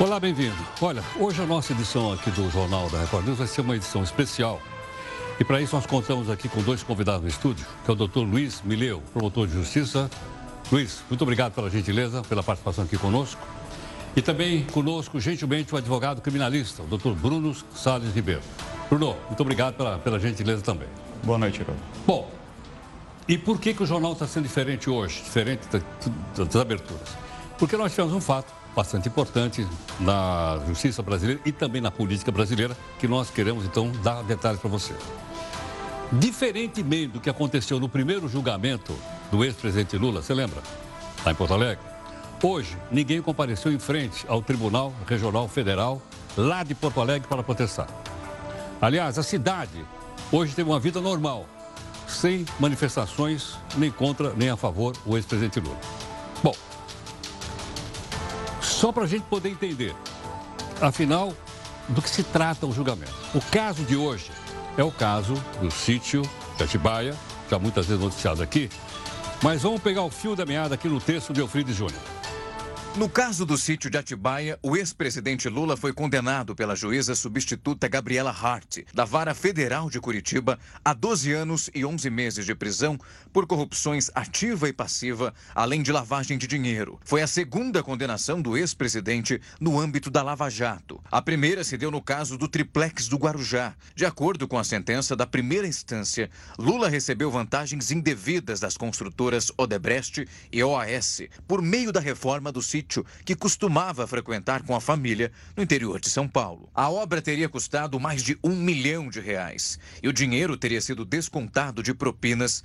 Olá, bem-vindo. Olha, hoje a nossa edição aqui do Jornal da Record News vai ser uma edição especial. E para isso nós contamos aqui com dois convidados no estúdio, que é o doutor Luiz Mileu, promotor de justiça. Luiz, muito obrigado pela gentileza, pela participação aqui conosco. E também conosco, gentilmente, o advogado criminalista, o doutor Bruno Salles Ribeiro. Bruno, muito obrigado pela, pela gentileza também. Boa noite, Herói. Bom, e por que, que o jornal está sendo diferente hoje, diferente das aberturas? Porque nós tivemos um fato bastante importante na justiça brasileira e também na política brasileira, que nós queremos então dar detalhes para você. Diferentemente do que aconteceu no primeiro julgamento do ex-presidente Lula, você lembra? Lá em Porto Alegre. Hoje, ninguém compareceu em frente ao Tribunal Regional Federal, lá de Porto Alegre, para protestar. Aliás, a cidade hoje teve uma vida normal, sem manifestações nem contra nem a favor o ex-presidente Lula. Só para a gente poder entender, afinal, do que se trata o julgamento. O caso de hoje é o caso do sítio de Atibaia, já muitas vezes noticiado aqui, mas vamos pegar o fio da meada aqui no texto de Eufrides Júnior. No caso do sítio de Atibaia, o ex-presidente Lula foi condenado pela juíza substituta Gabriela Hart, da Vara Federal de Curitiba, a 12 anos e 11 meses de prisão por corrupções ativa e passiva, além de lavagem de dinheiro. Foi a segunda condenação do ex-presidente no âmbito da Lava Jato. A primeira se deu no caso do triplex do Guarujá. De acordo com a sentença da primeira instância, Lula recebeu vantagens indevidas das construtoras Odebrecht e OAS por meio da reforma do sítio que costumava frequentar com a família no interior de São Paulo. A obra teria custado mais de um milhão de reais e o dinheiro teria sido descontado de propinas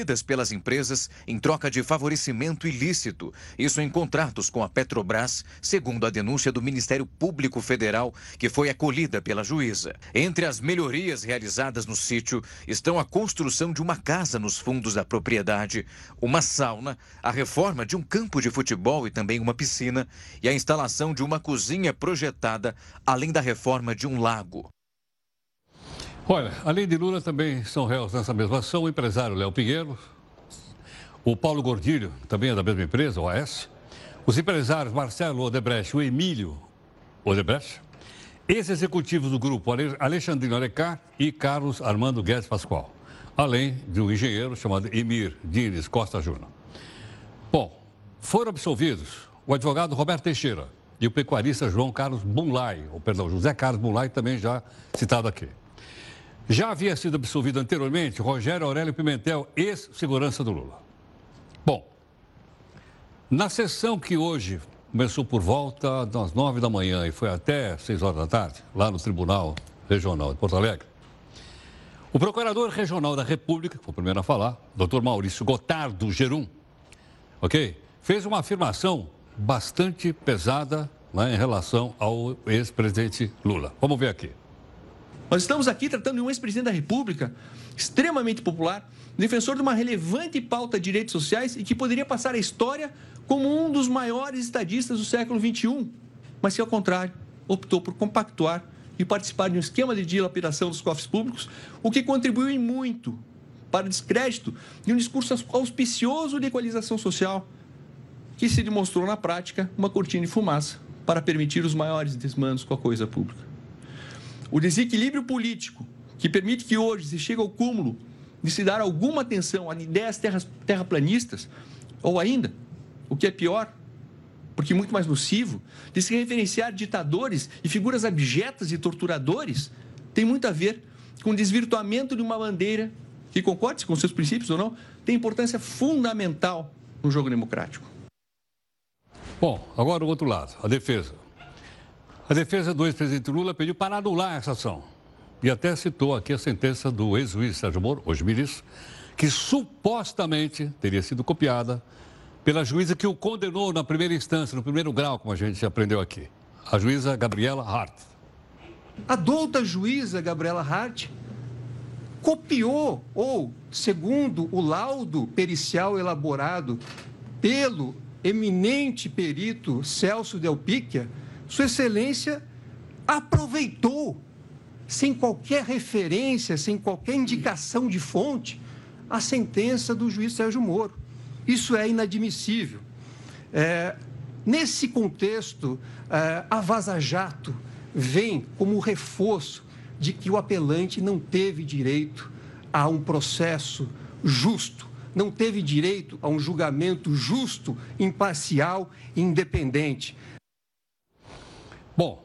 devidas pelas empresas em troca de favorecimento ilícito, isso em contratos com a Petrobras, segundo a denúncia do Ministério Público Federal, que foi acolhida pela juíza. Entre as melhorias realizadas no sítio estão a construção de uma casa nos fundos da propriedade, uma sauna, a reforma de um campo de futebol e também uma piscina e a instalação de uma cozinha projetada, além da reforma de um lago. Olha, além de Lula, também são réus nessa mesma ação o empresário Léo Pinheiro, o Paulo Gordilho, também é da mesma empresa, OAS, os empresários Marcelo Odebrecht o Emílio Odebrecht, ex-executivos do grupo Alexandrino Alecá e Carlos Armando Guedes Pascoal, além de um engenheiro chamado Emir Dines Costa Júnior. Bom, foram absolvidos o advogado Roberto Teixeira e o pecuarista João Carlos Bunlai, ou perdão, José Carlos Bunlai, também já citado aqui. Já havia sido absolvido anteriormente Rogério Aurélio Pimentel, ex-segurança do Lula. Bom, na sessão que hoje começou por volta das nove da manhã e foi até seis horas da tarde, lá no Tribunal Regional de Porto Alegre, o Procurador Regional da República, que foi o primeiro a falar, doutor Maurício Gotardo Gerum, ok? Fez uma afirmação bastante pesada né, em relação ao ex-presidente Lula. Vamos ver aqui. Nós estamos aqui tratando de um ex-presidente da República extremamente popular, defensor de uma relevante pauta de direitos sociais e que poderia passar a história como um dos maiores estadistas do século XXI, mas que, ao contrário, optou por compactuar e participar de um esquema de dilapidação dos cofres públicos, o que contribuiu em muito para o descrédito de um discurso auspicioso de equalização social, que se demonstrou na prática uma cortina de fumaça para permitir os maiores desmandos com a coisa pública. O desequilíbrio político que permite que hoje se chegue ao cúmulo de se dar alguma atenção a ideias terras, terraplanistas, ou ainda, o que é pior, porque muito mais nocivo, de se referenciar ditadores e figuras abjetas e torturadores, tem muito a ver com o desvirtuamento de uma bandeira que, concorde com seus princípios ou não, tem importância fundamental no jogo democrático. Bom, agora o outro lado, a defesa. A defesa do ex-presidente Lula pediu para anular essa ação. E até citou aqui a sentença do ex-juiz Sérgio Moro, hoje ministro, que supostamente teria sido copiada pela juíza que o condenou na primeira instância, no primeiro grau, como a gente aprendeu aqui. A juíza Gabriela Hart. A douta juíza Gabriela Hart copiou, ou, segundo o laudo pericial elaborado pelo eminente perito Celso Del Picchia, Sua Excelência aproveitou, sem qualquer referência, sem qualquer indicação de fonte, a sentença do juiz Sérgio Moro. Isso é inadmissível. É, Nesse contexto, eh, a Vaza Jato vem como reforço de que o apelante não teve direito a um processo justo, não teve direito a um julgamento justo, imparcial e independente. Bom,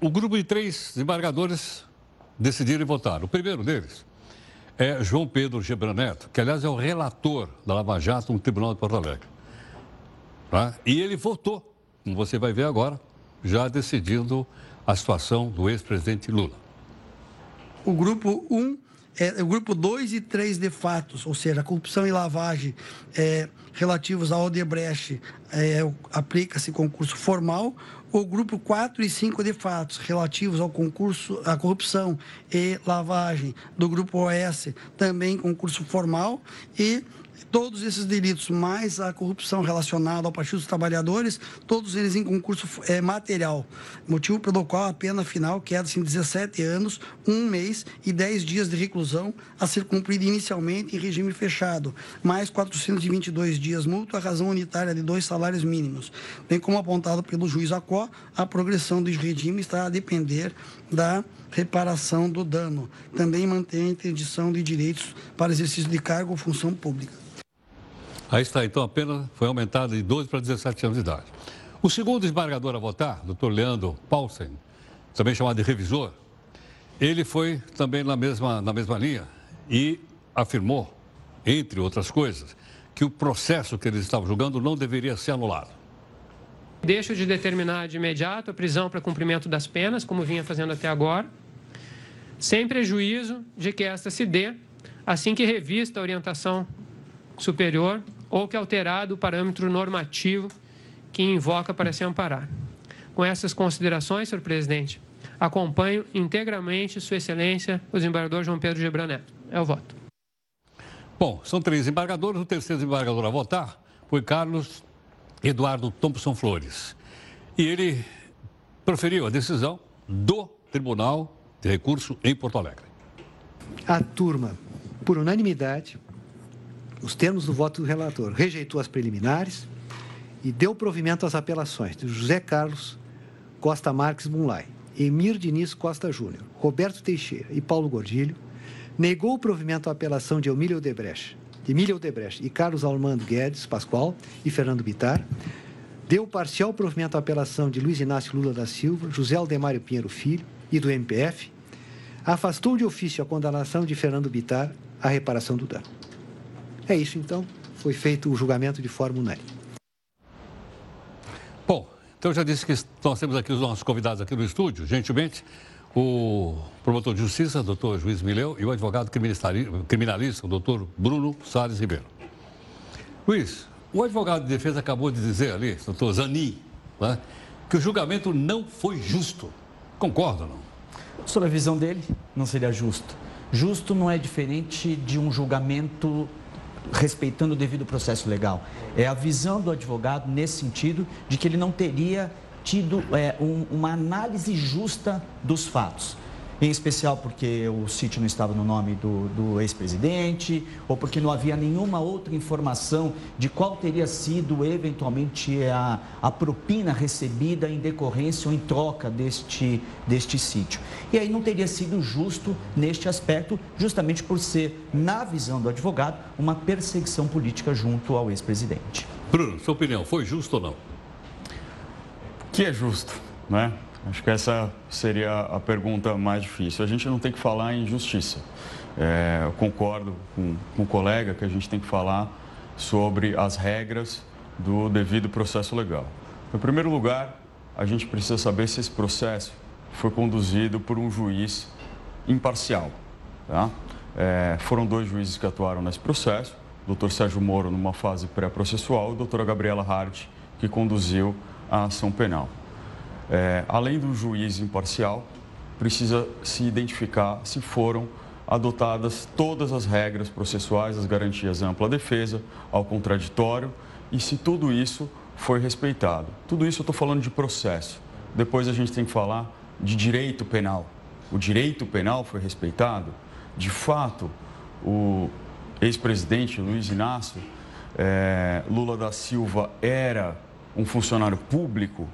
o grupo de três desembargadores decidiram votar. O primeiro deles é João Pedro Gebran Neto, que aliás é o relator da Lava Jato no Tribunal de Porto Alegre. Tá? E ele votou, como você vai ver agora, já decidindo a situação do ex-presidente Lula. O grupo 1 um é, o grupo 2 e 3 de fatos, ou seja, corrupção e lavagem é, relativos ao Odebrecht, é, aplica-se concurso formal. O grupo 4 e 5 de fatos relativos ao concurso, à corrupção e lavagem do grupo OS, também concurso formal. E todos esses delitos, mais a corrupção relacionada ao Partido dos Trabalhadores, todos eles em concurso é, material. Motivo pelo qual a pena final queda-se em 17 anos, um mês e 10 dias de reclusão a ser cumprida inicialmente em regime fechado, mais 422 dias multa a razão unitária de dois salários mínimos. Bem como apontado pelo juiz Acó, a progressão do regime está a depender da reparação do dano. Também mantém a interdição de direitos para exercício de cargo ou função pública. Aí está, então a pena foi aumentada de 12 para 17 anos de idade. O segundo desembargador a votar, doutor Leandro Paulsen, também chamado de revisor, ele foi também na mesma, na mesma linha e afirmou, entre outras coisas, que o processo que eles estavam julgando não deveria ser anulado. Deixo de determinar de imediato a prisão para cumprimento das penas, como vinha fazendo até agora, sem prejuízo de que esta se dê assim que revista a orientação superior ou que alterado o parâmetro normativo que invoca para se amparar. Com essas considerações, senhor presidente, acompanho integralmente Sua Excelência, o desembargador João Pedro Gebran Neto. É o voto. Bom, são três embargadores. O terceiro desembargador a votar foi Carlos Eduardo Thompson Flores. E ele proferiu a decisão do Tribunal de Recurso em Porto Alegre. A turma, por unanimidade, os termos do voto do relator, rejeitou as preliminares e deu provimento às apelações de José Carlos Costa Marques Munlai, Emir Diniz Costa Júnior, Roberto Teixeira e Paulo Gordilho, negou o provimento à apelação de Emílio Odebrecht, de Emílio Odebrecht e Carlos Armando Guedes Pascoal e Fernando Bitar, deu parcial provimento à apelação de Luiz Inácio Lula da Silva, José Aldemário Pinheiro Filho e do MPF, afastou de ofício a condenação de Fernando Bitar à reparação do dano. É isso, então. Foi feito o julgamento de forma unânime. Bom, então eu já disse que nós temos aqui os nossos convidados aqui no estúdio, gentilmente, o promotor de justiça, doutor Juiz Mileu, e o advogado criminalista, o doutor Bruno Salles Ribeiro. Luiz, o advogado de defesa acabou de dizer ali, doutor Zanin, né, que o julgamento não foi justo. Concorda, não? Sobre a visão dele, não seria justo. Justo não é diferente de um julgamento respeitando o devido processo legal. É a visão do advogado nesse sentido de que ele não teria tido é, um, uma análise justa dos fatos em especial porque o sítio não estava no nome do, do ex-presidente, ou porque não havia nenhuma outra informação de qual teria sido eventualmente a, a propina recebida em decorrência ou em troca deste, deste sítio. E aí não teria sido justo neste aspecto, justamente por ser, na visão do advogado, uma perseguição política junto ao ex-presidente. Bruno, sua opinião, foi justo ou não? Que é justo, né? Acho que essa seria a pergunta mais difícil. A gente não tem que falar em justiça. É, eu concordo com, com o colega que a gente tem que falar sobre as regras do devido processo legal. Em primeiro lugar, a gente precisa saber se esse processo foi conduzido por um juiz imparcial. Tá? É, foram dois juízes que atuaram nesse processo, o doutor Sérgio Moro numa fase pré-processual e a doutora Gabriela Hart, que conduziu a ação penal. É, além do juiz imparcial, precisa se identificar se foram adotadas todas as regras processuais, as garantias ampla defesa, ao contraditório e se tudo isso foi respeitado. Tudo isso eu estou falando de processo. Depois a gente tem que falar de direito penal. O direito penal foi respeitado? De fato, o ex-presidente Luiz Inácio é, Lula da Silva era um funcionário público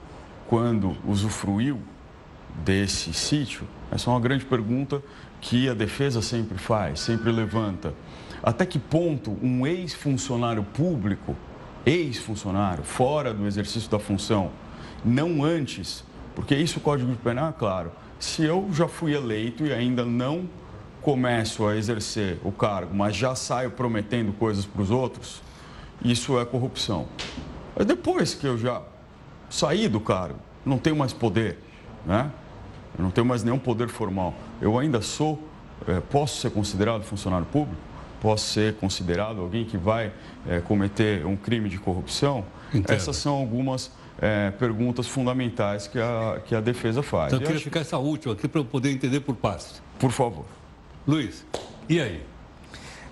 quando usufruiu desse sítio? Essa é uma grande pergunta que a defesa sempre faz, sempre levanta. Até que ponto um ex-funcionário público, ex-funcionário, fora do exercício da função, não antes, porque isso o Código Penal é claro, se eu já fui eleito e ainda não começo a exercer o cargo, mas já saio prometendo coisas para os outros, isso é corrupção. Mas depois que eu já saí do cargo, não tenho mais poder, né? Eu não tenho mais nenhum poder formal. Eu ainda sou, é, posso ser considerado funcionário público? Posso ser considerado alguém que vai é, cometer um crime de corrupção? Entendo. Essas são algumas é, perguntas fundamentais que a, que a defesa faz. Então, eu queria ficar essa última aqui para eu poder entender por partes. Por favor. Luiz, e aí?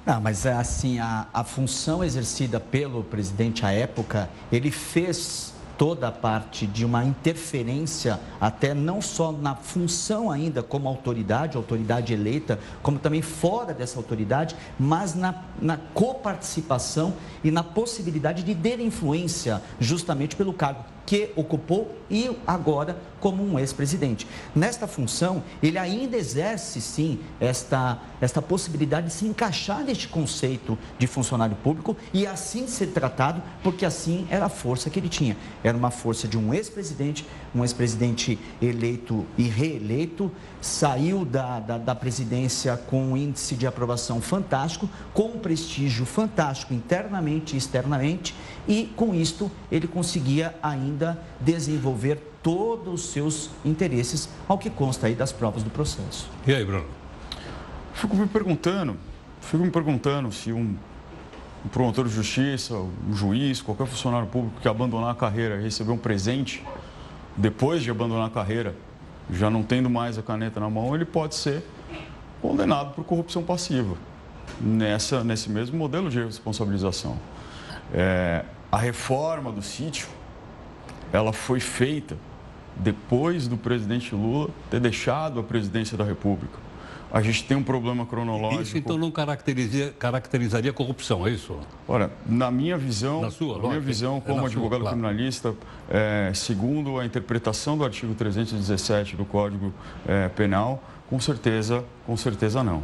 Não, mas assim, a, a função exercida pelo presidente à época, ele fez toda a parte de uma interferência, até não só na função ainda como autoridade, autoridade eleita, como também fora dessa autoridade, mas na, na coparticipação e na possibilidade de ter influência justamente pelo cargo que ocupou e agora como um ex-presidente. Nesta função, ele ainda exerce, sim, esta, esta possibilidade de se encaixar neste conceito de funcionário público e assim ser tratado, porque assim era a força que ele tinha. Era uma força de um ex-presidente, um ex-presidente eleito e reeleito, saiu da, da, da presidência com um índice de aprovação fantástico, com um prestígio fantástico internamente e externamente, e com isto ele conseguia ainda desenvolver todos os seus interesses, ao que consta aí das provas do processo. E aí, Bruno? Fico me perguntando, fico me perguntando se um, um promotor de justiça, um juiz, qualquer funcionário público que abandonar a carreira e receber um presente depois de abandonar a carreira, já não tendo mais a caneta na mão, ele pode ser condenado por corrupção passiva nessa, nesse mesmo modelo de responsabilização. É, a reforma do sítio, ela foi feita depois do presidente Lula ter deixado a presidência da República. A gente tem um problema cronológico. Isso então não caracterizaria, caracterizaria corrupção, é isso? Olha, na minha visão, na sua, na minha visão como é advogado sua, claro. criminalista, é, segundo a interpretação do artigo 317 do Código é, Penal, com certeza, com certeza não.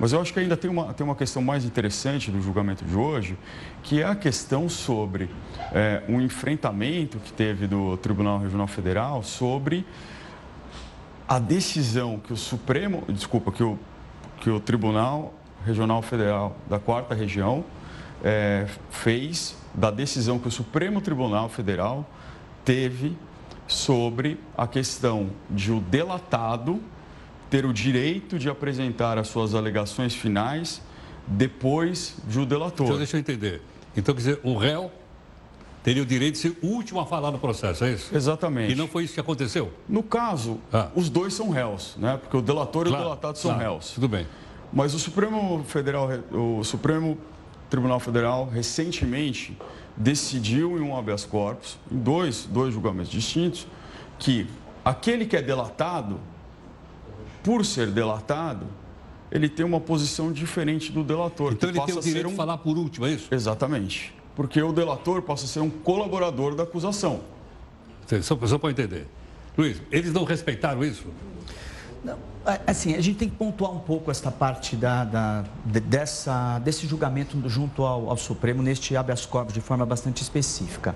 Mas eu acho que ainda tem uma, tem uma questão mais interessante do julgamento de hoje, que é a questão sobre é, um enfrentamento que teve do Tribunal Regional Federal sobre a decisão que o Supremo, desculpa, que o, que o Tribunal Regional Federal da Quarta Região é, fez da decisão que o Supremo Tribunal Federal teve sobre a questão de o delatado ter o direito de apresentar as suas alegações finais depois de o delator. Então, deixa eu entender. Então, quer dizer, o réu teria o direito de ser o último a falar no processo, é isso? Exatamente. E não foi isso que aconteceu? No caso, ah. os dois são réus, né? Porque o delator claro, e o delatado são claro. réus. Tudo bem. Mas o Supremo Federal, o Supremo Tribunal Federal recentemente decidiu em um habeas corpus, em dois, dois julgamentos distintos, que aquele que é delatado por ser delatado, ele tem uma posição diferente do delator. Então ele tem o direito um... de falar por último, é isso? Exatamente. Porque o delator passa a ser um colaborador da acusação. Só, só para entender. Luiz, eles não respeitaram isso? Não, assim, a gente tem que pontuar um pouco esta parte da, da dessa, desse julgamento junto ao, ao Supremo neste habeas corpus de forma bastante específica.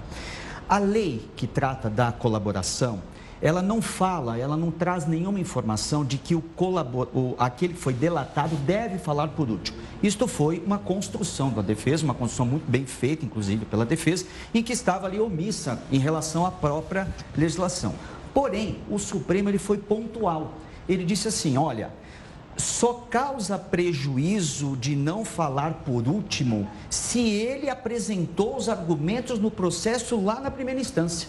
A lei que trata da colaboração, ela não fala, ela não traz nenhuma informação de que o, colabor... o aquele que foi delatado deve falar por último. Isto foi uma construção da defesa, uma construção muito bem feita, inclusive pela defesa, em que estava ali omissa em relação à própria legislação. Porém, o Supremo ele foi pontual. Ele disse assim: olha, só causa prejuízo de não falar por último se ele apresentou os argumentos no processo lá na primeira instância.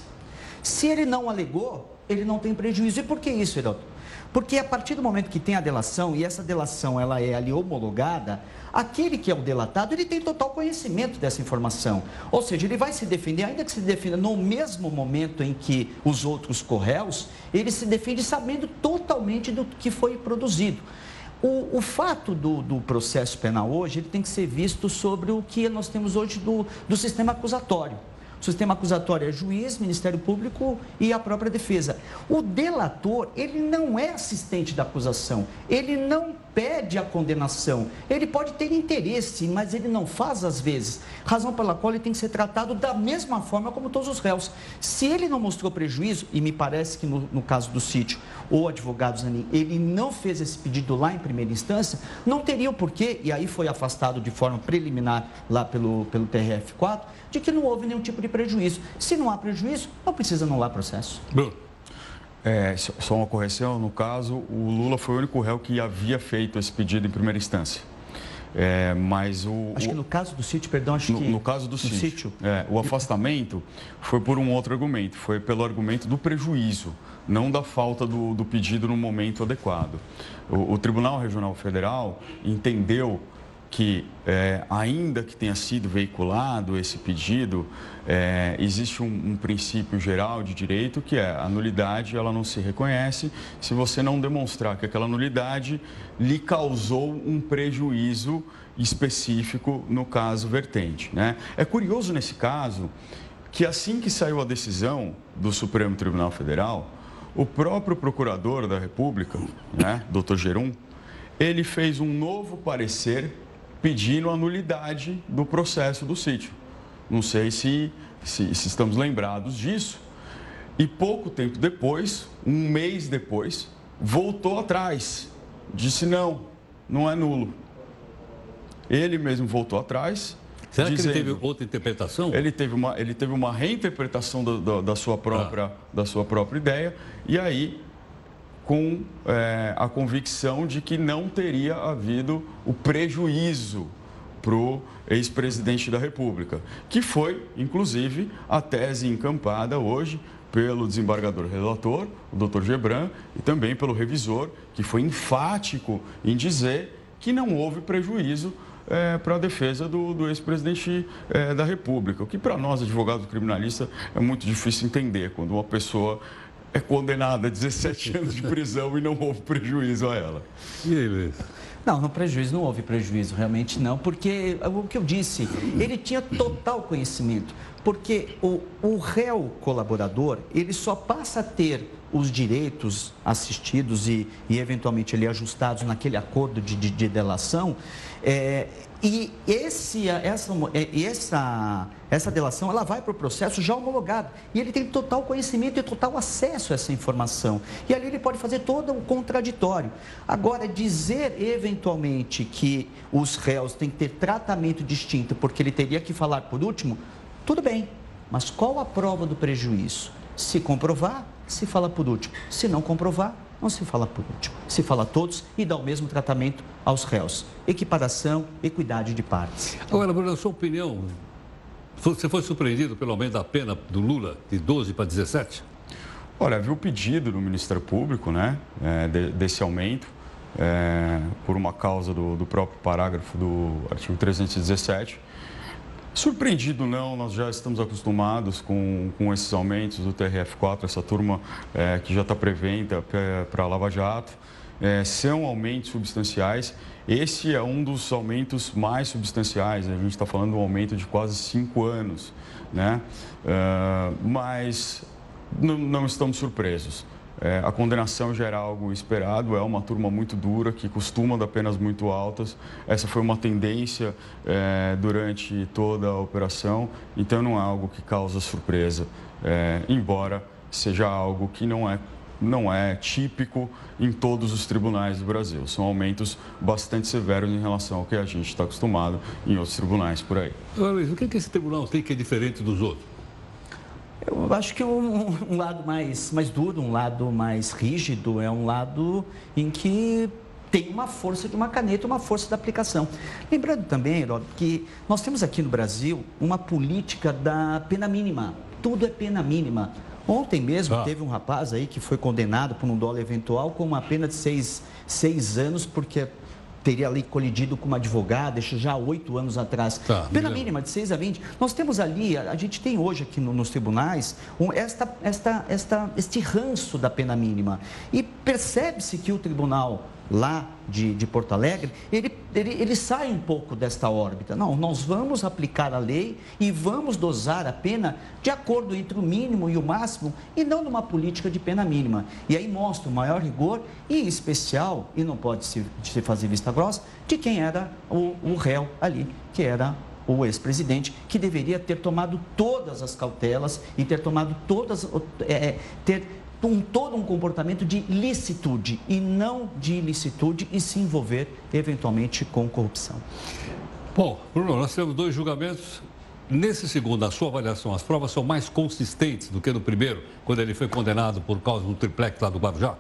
Se ele não alegou, ele não tem prejuízo. E por que isso, Heraldo? Porque a partir do momento que tem a delação, e essa delação ela é ali homologada, aquele que é o delatado, ele tem total conhecimento dessa informação. Ou seja, ele vai se defender, ainda que se defenda no mesmo momento em que os outros corréus, ele se defende sabendo totalmente do que foi produzido. O, o fato do, do, processo penal hoje ele tem que ser visto sobre o que nós temos hoje do, do sistema acusatório. O sistema acusatório é juiz, Ministério Público e a própria defesa. O delator, ele não é assistente da acusação, ele não pede a condenação. Ele pode ter interesse, mas ele não faz às vezes. Razão pela qual ele tem que ser tratado da mesma forma como todos os réus. Se ele não mostrou prejuízo, e me parece que no, no caso do sítio, o advogado Zanin, ele não fez esse pedido lá em primeira instância, não teria o porquê, e aí foi afastado de forma preliminar lá pelo, pelo TRF4, de que não houve nenhum tipo de prejuízo. Se não há prejuízo, não precisa anular processo. Bruno. É, só uma correção, no caso, o Lula foi o único réu que havia feito esse pedido em primeira instância. É, mas o, acho que no caso do sítio, perdão, acho no, que... No caso do sítio, sítio. É, o afastamento foi por um outro argumento, foi pelo argumento do prejuízo, não da falta do, do pedido no momento adequado. O, o Tribunal Regional Federal entendeu que, é, ainda que tenha sido veiculado esse pedido, é, existe um, um, princípio geral de direito que é a nulidade ela não se reconhece se você não demonstrar que aquela nulidade lhe causou um prejuízo específico no caso vertente. Né? É curioso nesse caso que assim que saiu a decisão do Supremo Tribunal Federal, o próprio procurador da República, né, Dr. Gerum, ele fez um novo parecer pedindo a nulidade do processo do sítio. Não sei se, se, se, estamos lembrados disso. E pouco tempo depois, um mês depois, voltou atrás. Disse: não, não é nulo. Ele mesmo voltou atrás. Será dizendo, que ele teve outra interpretação? Ele teve uma, ele teve uma reinterpretação da, da, da sua própria, ah. da sua própria ideia. E aí com é, a convicção de que não teria havido o prejuízo para o ex-presidente da República, que foi, inclusive, a tese encampada hoje pelo desembargador relator, o doutor Gebran, e também pelo revisor, que foi enfático em dizer que não houve prejuízo é, para a defesa do, do ex-presidente é, da República. O que para nós, advogados criminalistas, é muito difícil entender quando uma pessoa é condenada a 17 anos de prisão e não houve prejuízo a ela. E aí, Luiz? Não, no prejuízo não houve prejuízo, realmente não, porque o que eu disse, ele tinha total conhecimento, porque o, o réu colaborador, ele só passa a ter os direitos assistidos e, e eventualmente ali ajustados naquele acordo de, de, de delação, é, e esse, essa, é, essa, essa delação ela vai para o processo já homologado. E ele tem total conhecimento e total acesso a essa informação. E ali ele pode fazer todo o contraditório. Agora, dizer eventualmente que os réus têm que ter tratamento distinto porque ele teria que falar por último, tudo bem. Mas qual a prova do prejuízo? Se comprovar, se fala por último. Se não comprovar, não se fala por último. Se fala a todos e dá o mesmo tratamento aos réus. Equiparação, equidade de partes. Agora, Bruno, a sua opinião, você foi surpreendido pelo aumento da pena do Lula de 12 para 17? Olha, havia o pedido do Ministério Público, né, é, de, desse aumento, é, por uma causa do, do próprio parágrafo do artigo 317. Surpreendido não, nós já estamos acostumados com, com esses aumentos do TRF4, essa turma é, que já está preventa para a Lava Jato. É, são aumentos substanciais. Esse é um dos aumentos mais substanciais, a gente está falando de um aumento de quase cinco anos, né? Uh, mas não, não estamos surpresos. É, a condenação já era algo esperado, é uma turma muito dura, que costuma dar penas muito altas. Essa foi uma tendência é, durante toda a operação, então não é algo que causa surpresa, é, embora seja algo que não é, não é típico em todos os tribunais do Brasil. São aumentos bastante severos em relação ao que a gente está acostumado em outros tribunais por aí. Luiz, o que, que esse tribunal tem que é diferente dos outros? Eu acho que um, um, lado mais, mais duro, um lado mais rígido, é um lado em que tem uma força de uma caneta, uma força da aplicação. Lembrando também, Herói, que nós temos aqui no Brasil uma política da pena mínima. Tudo é pena mínima. Ontem mesmo ah. teve um rapaz aí que foi condenado por um dólar eventual com uma pena de seis, seis anos, porque teria ali colidido com uma advogada, isso já há oito anos atrás. Tá, Pena mínima, de 6 a 20. Nós temos ali, a, a gente tem hoje aqui no, nos tribunais, um, esta, esta, esta, este ranço da pena mínima. E percebe-se que o tribunal lá de, de Porto Alegre, ele, ele, ele sai um pouco desta órbita. Não, nós vamos aplicar a lei e vamos dosar a pena de acordo entre o mínimo e o máximo e não numa política de pena mínima. E aí mostra o maior rigor e em especial, e não pode se, se fazer vista grossa, de quem era o, o réu ali, que era o ex-presidente, que deveria ter tomado todas as cautelas e ter tomado todas, é, ter um, todo um comportamento de licitude e não de ilicitude e se envolver eventualmente com corrupção. Bom, Bruno, nós temos dois julgamentos. Nesse segundo, a sua avaliação, as provas são mais consistentes do que no primeiro, quando ele foi condenado por causa do triplex lá do Guarujá?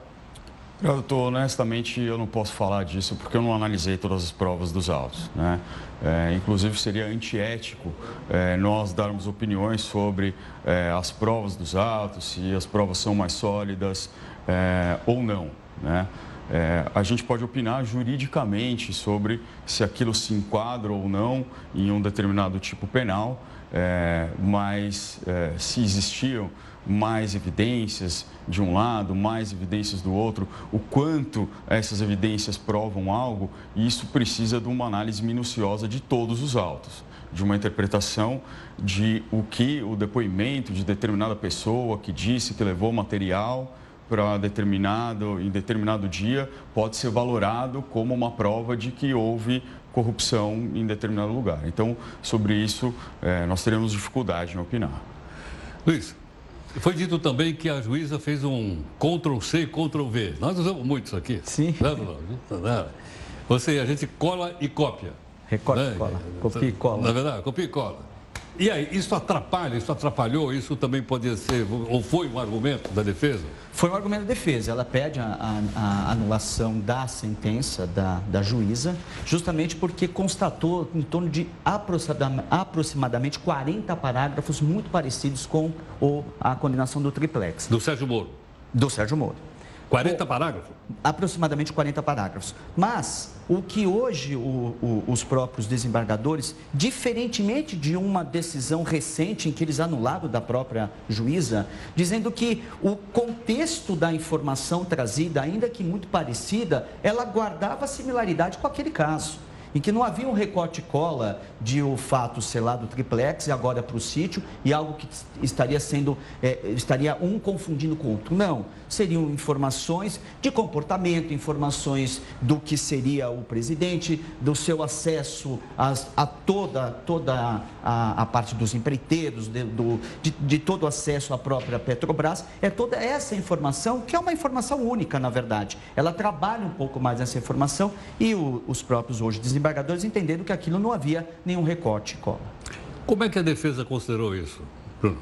Eu tô, honestamente, eu não posso falar disso porque eu não analisei todas as provas dos autos. Né? É, inclusive, seria antiético é, nós darmos opiniões sobre é, as provas dos autos, se as provas são mais sólidas é, ou não. Né? É, a gente pode opinar juridicamente sobre se aquilo se enquadra ou não em um determinado tipo penal, é, mas se existiam mais evidências de um lado, mais evidências do outro, o quanto essas evidências provam algo, isso precisa de uma análise minuciosa de todos os autos, de uma interpretação de o que o depoimento de determinada pessoa que disse que levou material para determinado em determinado dia pode ser valorado como uma prova de que houve corrupção em determinado lugar. Então, sobre isso, eh, nós teremos dificuldade em opinar. Luiz, foi dito também que a juíza fez um Ctrl-C, Ctrl-V. Nós usamos muito isso aqui. Sim. Você, a gente cola e cópia. Recorta né? e cola. Copia e cola. Na é verdade, copia e cola. E aí, isso atrapalha, isso atrapalhou, isso também podia ser, ou foi um argumento da defesa? Foi um argumento da defesa. Ela pede a, a, a anulação da sentença da, da juíza, justamente porque constatou em torno de aproximadamente 40 parágrafos muito parecidos com o, a condenação do triplex. Do Sérgio Moro? Do Sérgio Moro. 40 parágrafos? Aproximadamente 40 parágrafos. Mas o que hoje o, o, os próprios desembargadores, diferentemente de uma decisão recente em que eles anularam da própria juíza, dizendo que o contexto da informação trazida, ainda que muito parecida, ela guardava similaridade com aquele caso em que não havia um recorte cola de o fato sei lá do triplex e agora para o sítio e algo que estaria sendo é, estaria um confundindo com o outro. Não. Seriam informações de comportamento informações do que seria o presidente do seu acesso a, a toda toda a, a, parte dos empreiteiros de, do, de, de todo o acesso à própria Petrobras. É toda essa informação que é uma informação única na verdade. Ela trabalha um pouco mais essa informação e o, os próprios hoje desembargadores entenderam que aquilo não havia nenhum recorte cola. Como é que a defesa considerou isso, Bruno?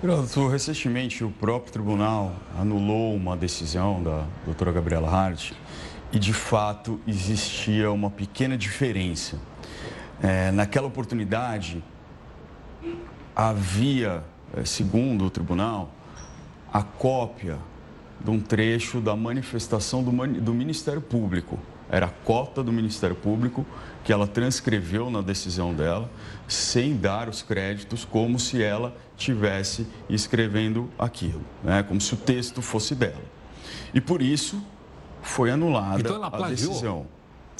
Pronto, recentemente o próprio tribunal anulou uma decisão da doutora Gabriela Hart e de fato existia uma pequena diferença. É, naquela oportunidade havia, é, segundo o tribunal, a cópia de um trecho da manifestação do, do Ministério Público era a cota do Ministério Público que ela transcreveu na decisão dela, sem dar os créditos, como se ela tivesse escrevendo aquilo, né? como se o texto fosse dela. E por isso foi anulada então a decisão.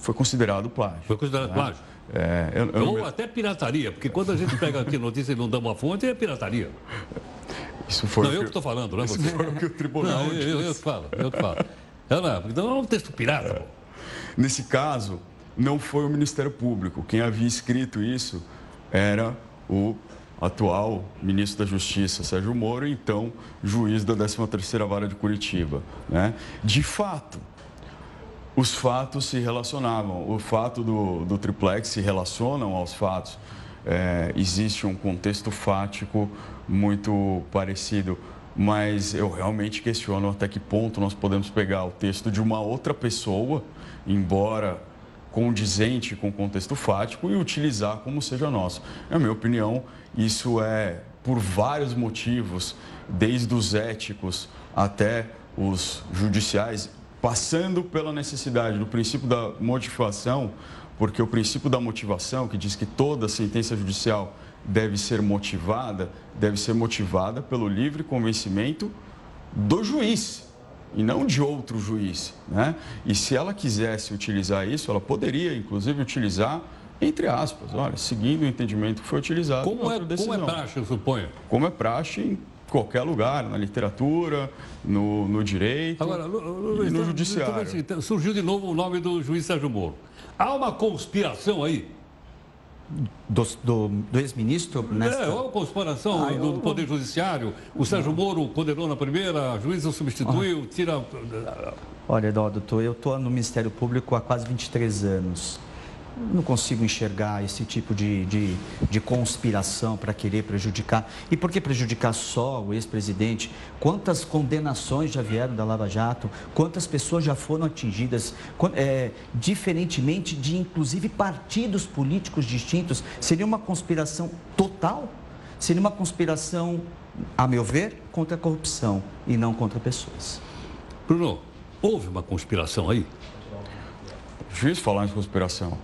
Foi considerado plágio. Foi considerado né? plágio. É, eu, eu Ou até pirataria, porque quando a gente pega aqui notícia e não dá uma fonte, é pirataria. Isso foi não, eu que estou falando, não é você? Isso foi o que o tribunal não, eu, eu, eu, que falo, eu que falo. Não, então é um texto pirata. É. Nesse caso, não foi o Ministério Público. Quem havia escrito isso era o atual ministro da Justiça, Sérgio Moro, então juiz da 13ª Vara de Curitiba. Né? De fato, os fatos se relacionavam. O fato do, do triplex se relacionam aos fatos. É, existe um contexto fático muito parecido mas eu realmente questiono até que ponto nós podemos pegar o texto de uma outra pessoa, embora condizente com o contexto fático, e utilizar como seja nosso. Na minha opinião, isso é por vários motivos, desde os éticos até os judiciais, passando pela necessidade do princípio da motivação, porque o princípio da motivação, que diz que toda sentença judicial deve ser motivada, deve ser motivada pelo livre convencimento do juiz e não de outro juiz. Né? E se ela quisesse utilizar isso, ela poderia, inclusive, utilizar entre aspas, olha, seguindo o entendimento que foi utilizado como é, Como é praxe, eu suponho? Como é praxe em qualquer lugar, na literatura, no, no direito Agora, Luiz, e no judiciário. Assim, surgiu de novo o nome do juiz Sérgio Moro. Há uma conspiração aí? Do, do, do ex-ministro? Nesta... É, uma conspiração ah, do, do Poder Judiciário. O Sérgio Moro condenou na primeira, a juíza substituiu, tira... Olha, doutor, eu estou no Ministério Público há quase 23 anos não consigo enxergar esse tipo de, de, de conspiração para querer prejudicar. E por que prejudicar só o ex-presidente? Quantas condenações já vieram da Lava Jato? Quantas pessoas já foram atingidas? É, diferentemente de, inclusive, partidos políticos distintos? Seria uma conspiração total? Seria uma conspiração, a meu ver, contra a corrupção e não contra pessoas. Bruno, houve uma conspiração aí? Difícil falar em conspiração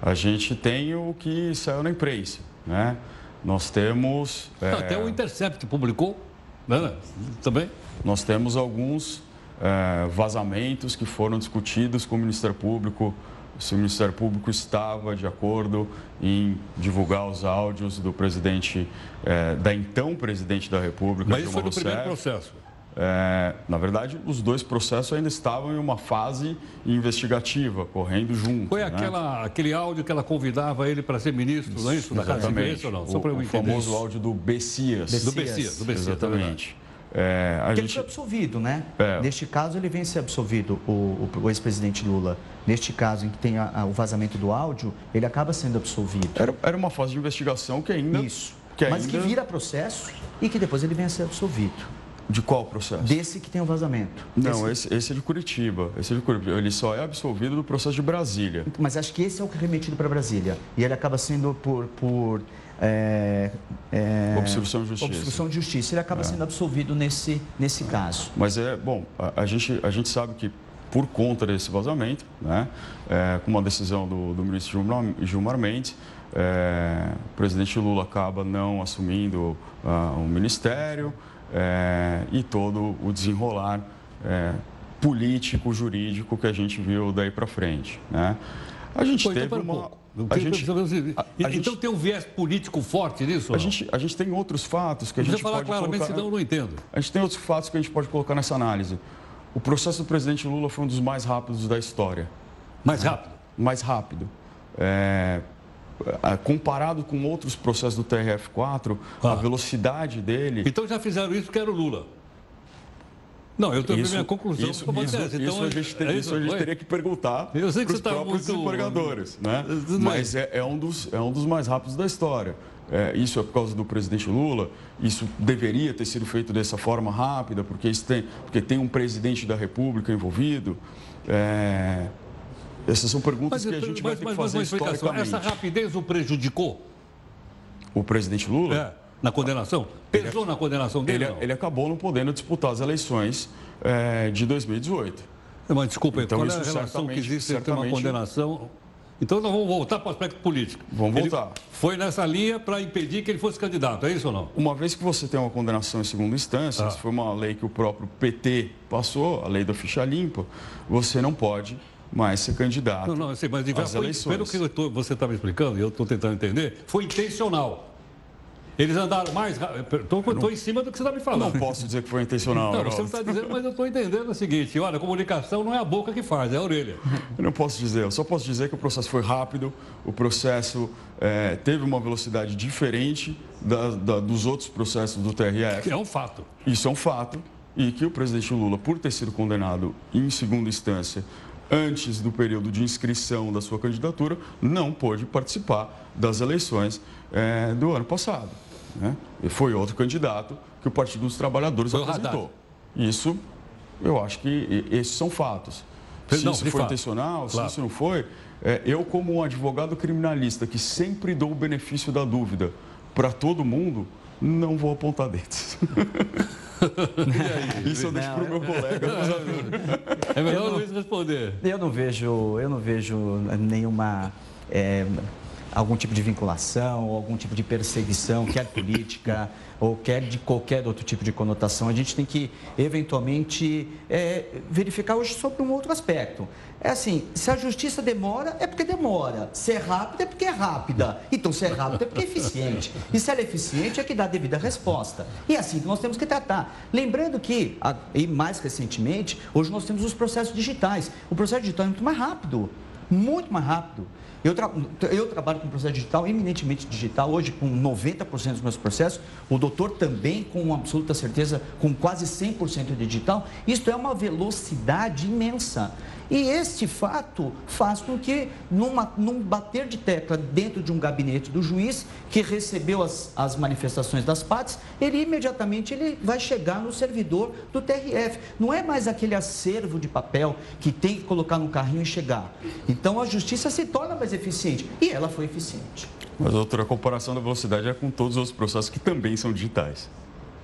a gente tem o que saiu na imprensa, né? Nós temos... É... Até o Intercept publicou, né? Também. Nós temos alguns é, vazamentos que foram discutidos com o Ministério Público, se o Ministério Público estava de acordo em divulgar os áudios do presidente, é, da então presidente da República, Mas isso foi no primeiro processo. É, na verdade, os dois processos ainda estavam em uma fase investigativa, correndo junto. Foi né? aquela, aquele áudio que ela convidava ele para ser ministro, não é isso? Da exatamente. ou não? Só para eu o famoso áudio do Bessias. Bessias. Do Bessias, do Bessias exatamente. É, Porque gente... ele foi absolvido, né? É. Neste caso, ele vem ser absolvido, o, o, o ex-presidente Lula. Neste caso, em que tem a, a, o vazamento do áudio, ele acaba sendo absolvido. Era, era uma fase de investigação que ainda... Isso. Que Mas ainda... que vira processo e que depois ele vem a ser absolvido. De qual processo? Desse que tem o vazamento. Não, esse, esse é de Curitiba. Esse é de Curitiba. Ele só é absolvido do processo de Brasília. Mas acho que esse é o que é remetido para Brasília. E ele acaba sendo por. por é, é, obstrução de justiça. Obstrução de justiça. Ele acaba é. sendo absolvido nesse, nesse caso. Mas é, bom, a, a, gente, a gente sabe que por conta desse vazamento, né, é, com uma decisão do, do ministro Gilmar, Gilmar Mendes, é, o presidente Lula acaba não assumindo uh, o ministério é, e todo o desenrolar é, político, jurídico que a gente viu daí para frente. Né? A gente Pô, então teve então, uma... A gente, a, então gente, tem um viés político forte nisso? A gente, a gente tem outros fatos que a gente falar pode claramente, colocar... senão eu não entendo. A gente tem outros fatos que a gente pode colocar nessa análise. O processo do presidente Lula foi um dos mais rápidos da história. Mais rápido? Mais rápido. É, comparado com outros processos do TRF4, ah. a velocidade dele. Então já fizeram isso porque era o Lula. Não, eu tenho a minha conclusão. Isso, isso, então, isso a gente, é isso a gente teria que perguntar para os tá próprios muito... desembargadores. Né? Mas é, é, um dos, é um dos mais rápidos da história. É, isso é por causa do presidente Lula, isso deveria ter sido feito dessa forma rápida, porque tem, porque tem um presidente da República envolvido. É, essas são perguntas mas, que a gente vai ter que fazer historicamente. Essa rapidez o prejudicou? O presidente Lula? É, na condenação? Pesou ele, na condenação dele? Ele, ele, acabou não podendo disputar as eleições é, de 2018. Mas desculpa, então, qual é a relação que existe entre uma condenação então nós vamos voltar para o aspecto político. Vamos ele voltar. Foi nessa linha para impedir que ele fosse candidato, é isso ou não? Uma vez que você tem uma condenação em segunda instância, ah. se foi uma lei que o próprio PT passou, a lei da ficha limpa, você não pode mais ser candidato. Não, não, eu sei, mas às foi, eleições. pelo que tô, você está me explicando, e eu estou tentando entender, foi intencional. Eles andaram mais rápido. Estou em cima do que você está me falando. Não posso dizer que foi intencional. Não, você está dizendo, mas eu estou entendendo o seguinte: olha, a comunicação não é a boca que faz, é a orelha. Eu não posso dizer, eu só posso dizer que o processo foi rápido, o processo é, teve uma velocidade diferente da, da, dos outros processos do TRF. Que é um fato. Isso é um fato. E que o presidente Lula, por ter sido condenado em segunda instância antes do período de inscrição da sua candidatura, não pôde participar das eleições é, do ano passado. Né? E foi outro candidato que o Partido dos Trabalhadores foi apresentou. Isso, eu acho que esses são fatos. Se não, isso foi fato. intencional, claro. se isso não foi, é, eu como um advogado criminalista que sempre dou o benefício da dúvida para todo mundo, não vou apontar dedos. Isso eu deixo para o meu colega. É melhor o Luiz responder. Eu não vejo, eu não vejo nenhuma. É, algum tipo de vinculação, ou algum tipo de perseguição, quer política ou quer de qualquer outro tipo de conotação. A gente tem que, eventualmente, é, verificar hoje sobre um outro aspecto. É assim, se a justiça demora, é porque demora. Se é rápida, é porque é rápida. Então, se é rápida, é porque é eficiente. E se ela é eficiente, é que dá a devida resposta. E é assim que nós temos que tratar. Lembrando que, e mais recentemente, hoje nós temos os processos digitais. O processo digital é muito mais rápido. Muito mais rápido. Eu, tra eu trabalho com processo digital, eminentemente digital, hoje com 90% dos meus processos, o doutor também com absoluta certeza, com quase 100% digital. Isto é uma velocidade imensa. E este fato faz com que, numa, num bater de tecla dentro de um gabinete do juiz, que recebeu as, as manifestações das partes, ele imediatamente ele vai chegar no servidor do TRF. Não é mais aquele acervo de papel que tem que colocar no carrinho e chegar. Então a justiça se torna mais eficiente. E ela foi eficiente. Mas outra comparação da velocidade é com todos os processos que também são digitais.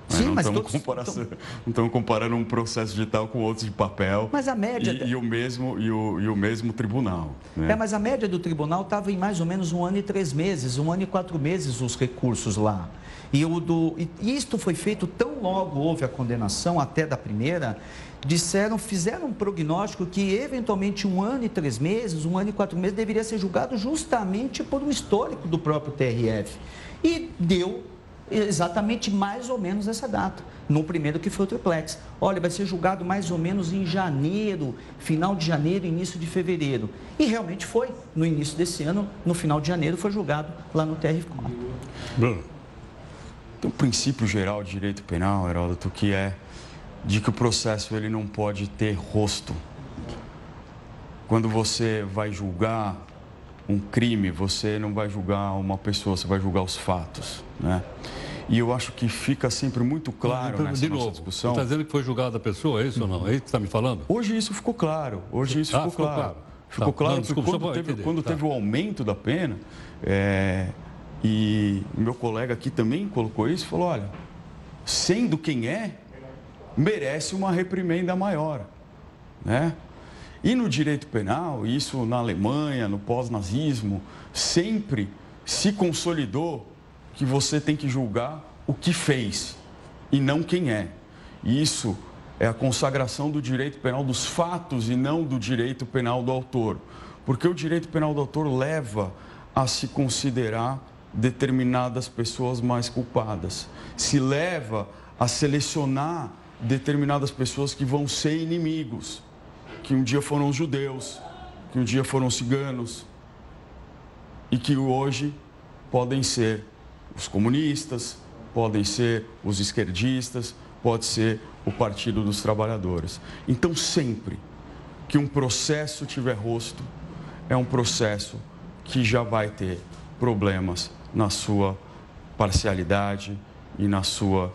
Sim, não mas estamos todos... não estamos comparando um processo digital com outros de papel. Mas a média e, e o mesmo e o, e o mesmo tribunal. Né? É, mas a média do tribunal estava em mais ou menos um ano e três meses, um ano e quatro meses os recursos lá. E, o do, e isto foi feito tão logo houve a condenação até da primeira, disseram, fizeram um prognóstico que eventualmente um ano e três meses, um ano e quatro meses deveria ser julgado justamente por um histórico do próprio TRF. E deu exatamente mais ou menos essa data, no primeiro que foi o triplex. Olha, vai ser julgado mais ou menos em janeiro, final de janeiro, início de fevereiro. E realmente foi, no início desse ano, no final de janeiro, foi julgado lá no TRF4. Bruno. Tem um princípio geral de direito penal, Heródoto, que é de que o processo ele não pode ter rosto. Quando você vai julgar um crime, você não vai julgar uma pessoa, você vai julgar os fatos, né? E eu acho que fica sempre muito claro nessa de novo, discussão. Você está dizendo que foi julgada a pessoa, é isso ou não? É isso que está me falando? Hoje isso ficou claro. Hoje isso ah, ficou, ficou, claro. claro. Ficou tá. claro não, desculpa, quando, teve, quando tá. teve, o aumento da pena, é, e meu colega aqui também colocou isso, falou, olha, sendo quem é, merece uma reprimenda maior, né? E no direito penal, isso na Alemanha, no pós-nazismo, sempre se consolidou que você tem que julgar o que fez e não quem é. E isso é a consagração do direito penal dos fatos e não do direito penal do autor. Porque o direito penal do autor leva a se considerar determinadas pessoas mais culpadas, se leva a selecionar determinadas pessoas que vão ser inimigos que um dia foram os judeus, que um dia foram os ciganos e que hoje podem ser os comunistas, podem ser os esquerdistas, pode ser o Partido dos Trabalhadores. Então, sempre que um processo tiver rosto, é um processo que já vai ter problemas na sua parcialidade e na sua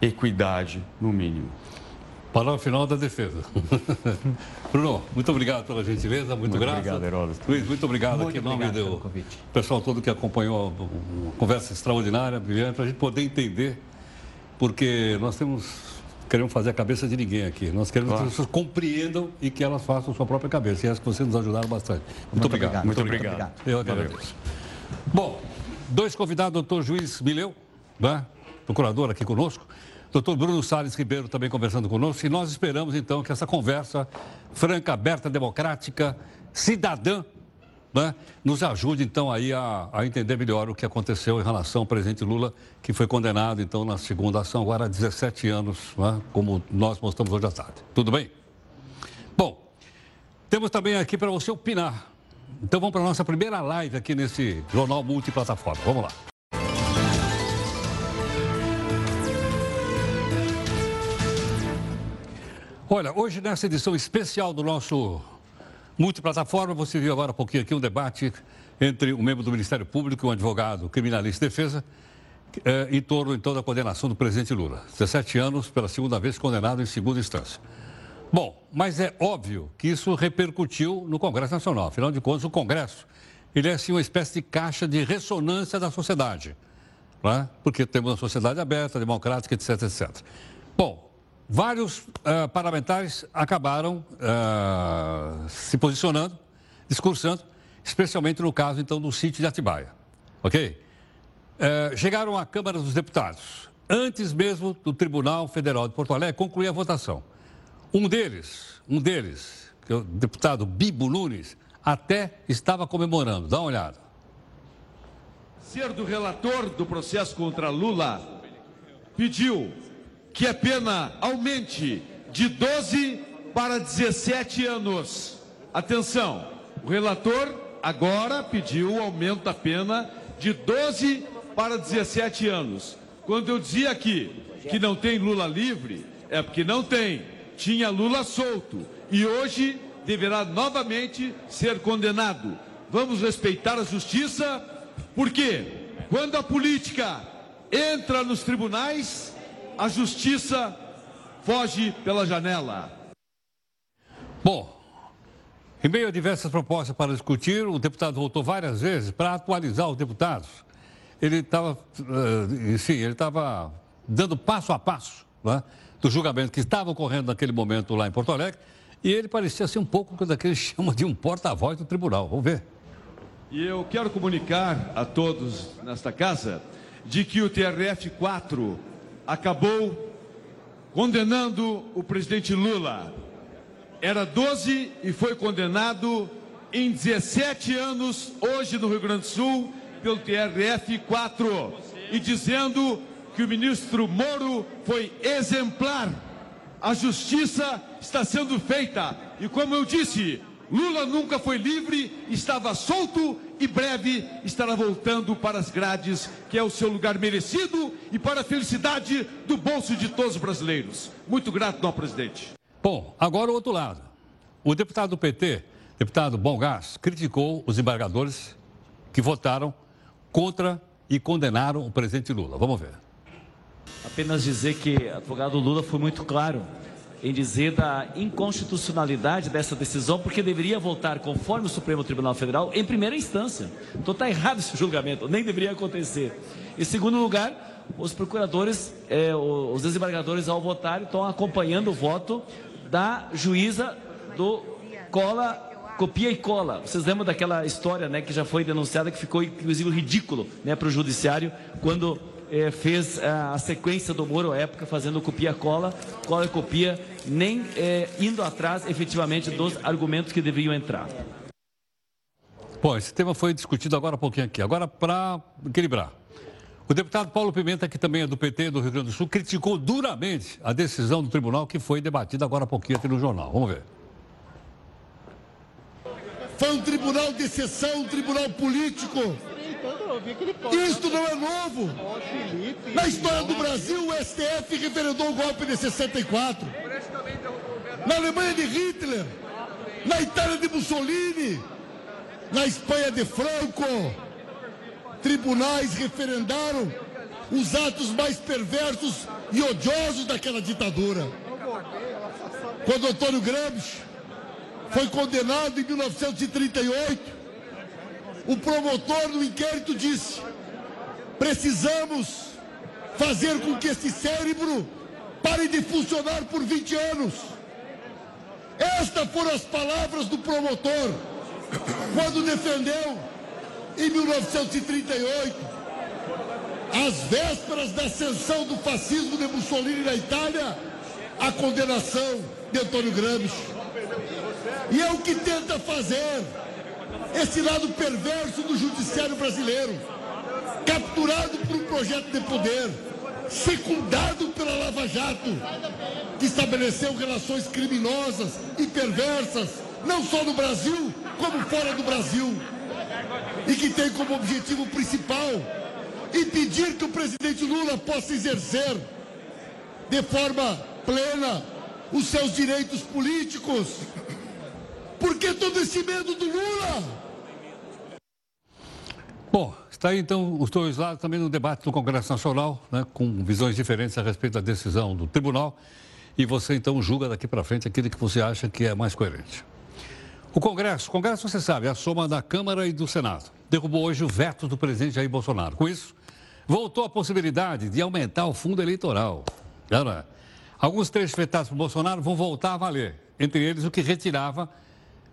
equidade, no mínimo. Palavra final da defesa. Bruno, muito obrigado pela gentileza, muito, muito. Obrigado, Heródoto. Luiz, muito obrigado muito aqui em nome do pessoal todo que acompanhou uma conversa extraordinária, brilhante, para a gente poder entender, porque nós temos queremos fazer a cabeça de ninguém aqui. Nós queremos claro. que as pessoas compreendam e que elas façam sua própria cabeça. E acho que vocês nos ajudaram bastante. Muito, muito obrigado. obrigado. Muito obrigado. obrigado. Eu agradeço. Bom, dois convidados, doutor Juiz Mileu, né? procurador aqui conosco. Doutor Bruno Salles Ribeiro também conversando conosco. E nós esperamos, então, que essa conversa franca, aberta, democrática, cidadã, né, nos ajude, então, aí a, a, entender melhor o que aconteceu em relação ao presidente Lula, que foi condenado, então, na segunda ação, agora há 17 anos, né, como nós mostramos hoje à tarde. Tudo bem? Bom, temos também aqui para você opinar. Então, vamos para a nossa primeira live aqui nesse Jornal Multiplataforma. Vamos lá. Olha, hoje nessa edição especial do nosso multiplataforma, você viu agora há pouquinho aqui um debate entre um membro do Ministério Público e um advogado criminalista de defesa eh, em torno então da condenação do presidente Lula. 17 anos pela segunda vez condenado em segunda instância. Bom, mas é óbvio que isso repercutiu no Congresso Nacional. Afinal de contas, o Congresso ele é assim uma espécie de caixa de ressonância da sociedade, é? porque temos uma sociedade aberta, democrática, etc, etc. Bom, vários uh, parlamentares acabaram uh, se posicionando, discursando, especialmente no caso, então, do sítio de Atibaia. Ok? É, chegaram à Câmara dos Deputados, antes mesmo do Tribunal Federal de Porto Alegre concluir a votação. Um deles, um deles, que é o deputado Bibo Nunes, até estava comemorando. Dá uma olhada. Ser do relator do processo contra Lula pediu que a pena aumente de 12 para 17 anos. Atenção, o relator agora pediu o aumento da pena de 12 para 17 anos. Quando eu dizia aqui que não tem Lula livre, é porque não tem. Tinha Lula solto e hoje deverá novamente ser condenado. Vamos respeitar a justiça, porque quando a política entra nos tribunais, a justiça foge pela janela. Bom, em meio a diversas propostas para discutir, o deputado voltou várias vezes para atualizar os deputados. Ele estava, uh, sim, ele estava dando passo a passo né, do julgamento que estava ocorrendo naquele momento lá em Porto Alegre, e ele parecia ser um pouco daquele chama de um porta-voz do tribunal. Vamos ver. E eu quero comunicar a todos nesta casa de que o TRF-4 acabou condenando o presidente Lula. Era 12 e foi condenado em 17 anos, hoje no Rio Grande do Sul, pelo TRF-4, e dizendo que o ministro Moro foi exemplar. A justiça está sendo feita. E como eu disse, Lula nunca foi livre, estava solto e breve estará voltando para as grades, que é o seu lugar merecido e para a felicidade do bolso de todos os brasileiros. Muito grato, não, presidente. Bom, agora o outro lado. O deputado do PT, deputado Bom Gás, criticou os embargadores que votaram contra e condenaram o presidente Lula. Vamos ver. Apenas dizer que o advogado Lula foi muito claro em dizer da inconstitucionalidade dessa decisão, porque deveria voltar conforme o Supremo Tribunal Federal em primeira instância. Então está errado esse julgamento, nem deveria acontecer. Em segundo lugar, os procuradores, é, os desembargadores ao votar estão acompanhando o voto da juíza do cola, copia e cola. Vocês lembram daquela história, né, que já foi denunciada, que ficou inclusive ridículo, né, para o judiciário quando é, fez a, a, sequência do Moro à época fazendo copia-cola, cola e copia, nem é, indo atrás efetivamente dos argumentos que deveriam entrar. Bom, esse tema foi discutido agora há pouquinho aqui. Agora, para equilibrar. O deputado Paulo Pimenta, que também é do PT do Rio Grande do Sul, criticou duramente a decisão do tribunal que foi debatida agora há pouquinho aqui no jornal. Vamos ver. Foi um tribunal de exceção, um tribunal político isto não é novo. Na história do Brasil, o STF referendou o golpe de 64. Na Alemanha de Hitler, na Itália de Mussolini, na Espanha de Franco, tribunais referendaram os atos mais perversos e odiosos daquela ditadura. Quando Antônio Gramsci foi condenado em 1938 o promotor do inquérito disse: precisamos fazer com que esse cérebro pare de funcionar por 20 anos. Estas foram as palavras do promotor quando defendeu em 1938, às vésperas da ascensão do fascismo de Mussolini na Itália, a condenação de Antônio Gramsci. E é o que tenta fazer esse lado perverso do judiciário brasileiro, capturado por um projeto de poder, secundado pela Lava Jato, que estabeleceu relações criminosas e perversas, não só no Brasil, como fora do Brasil, e que tem como objetivo principal impedir que o presidente Lula possa exercer de forma plena os seus direitos políticos. Por que todo esse medo do Lula? Bom, está aí então os dois lados também no debate do Congresso Nacional, né, com visões diferentes a respeito da decisão do tribunal. E você então julga daqui para frente aquilo que você acha que é mais coerente. O Congresso, o Congresso, você sabe, é a soma da Câmara e do Senado. Derrubou hoje o veto do presidente Jair Bolsonaro. Com isso, voltou a possibilidade de aumentar o fundo eleitoral. Cara, alguns trechos vetados por Bolsonaro vão voltar a valer. Entre eles, o que retirava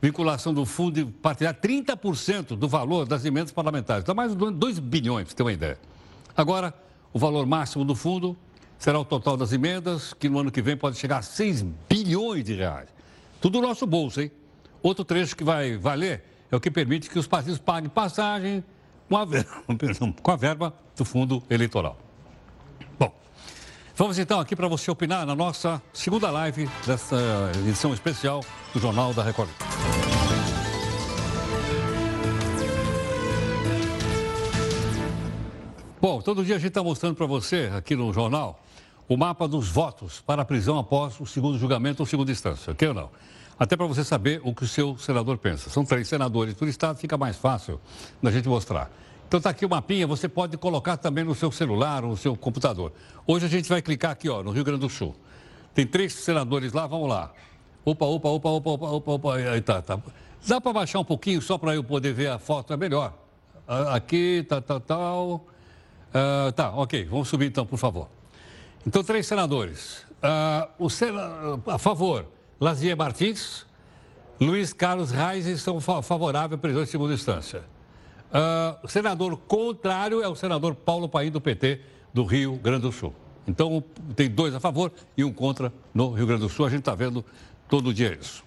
vinculação do fundo partidário, 30% do valor das emendas parlamentares. Então, mais de 2 bilhões, para ter uma ideia. Agora, o valor máximo do fundo será o total das emendas, que no ano que vem pode chegar a 6 bilhões de reais. Tudo no nosso bolso, hein? Outro trecho que vai valer é o que permite que os partidos paguem passagem com a, com a verba do fundo eleitoral. Vamos então aqui para você opinar na nossa segunda live dessa edição especial do Jornal da Record. Bom, todo dia a gente está mostrando para você aqui no jornal o mapa dos votos para a prisão após o segundo julgamento ou segunda instância, ok ou não? Até para você saber o que o seu senador pensa. São três senadores por estado, fica mais fácil da gente mostrar. Então está aqui o mapinha, você pode colocar também no seu celular no seu computador. Hoje a gente vai clicar aqui, ó, no Rio Grande do Sul. Tem três senadores lá, vamos lá. Opa, opa, opa, opa, opa, opa, opa. Aí tá, tá. Dá para baixar um pouquinho só para eu poder ver a foto, é melhor. Aqui, tal, tal, tal. Uh, tá, ok, vamos subir então, por favor. Então, três senadores. Uh, o sena... A favor, Lazier Martins, Luiz Carlos Reis são favoráveis à prisão de segunda instância. Uh, o senador contrário é o senador Paulo Paim, do PT, do Rio Grande do Sul. Então, tem dois a favor e um contra no Rio Grande do Sul. A gente está vendo todo dia isso.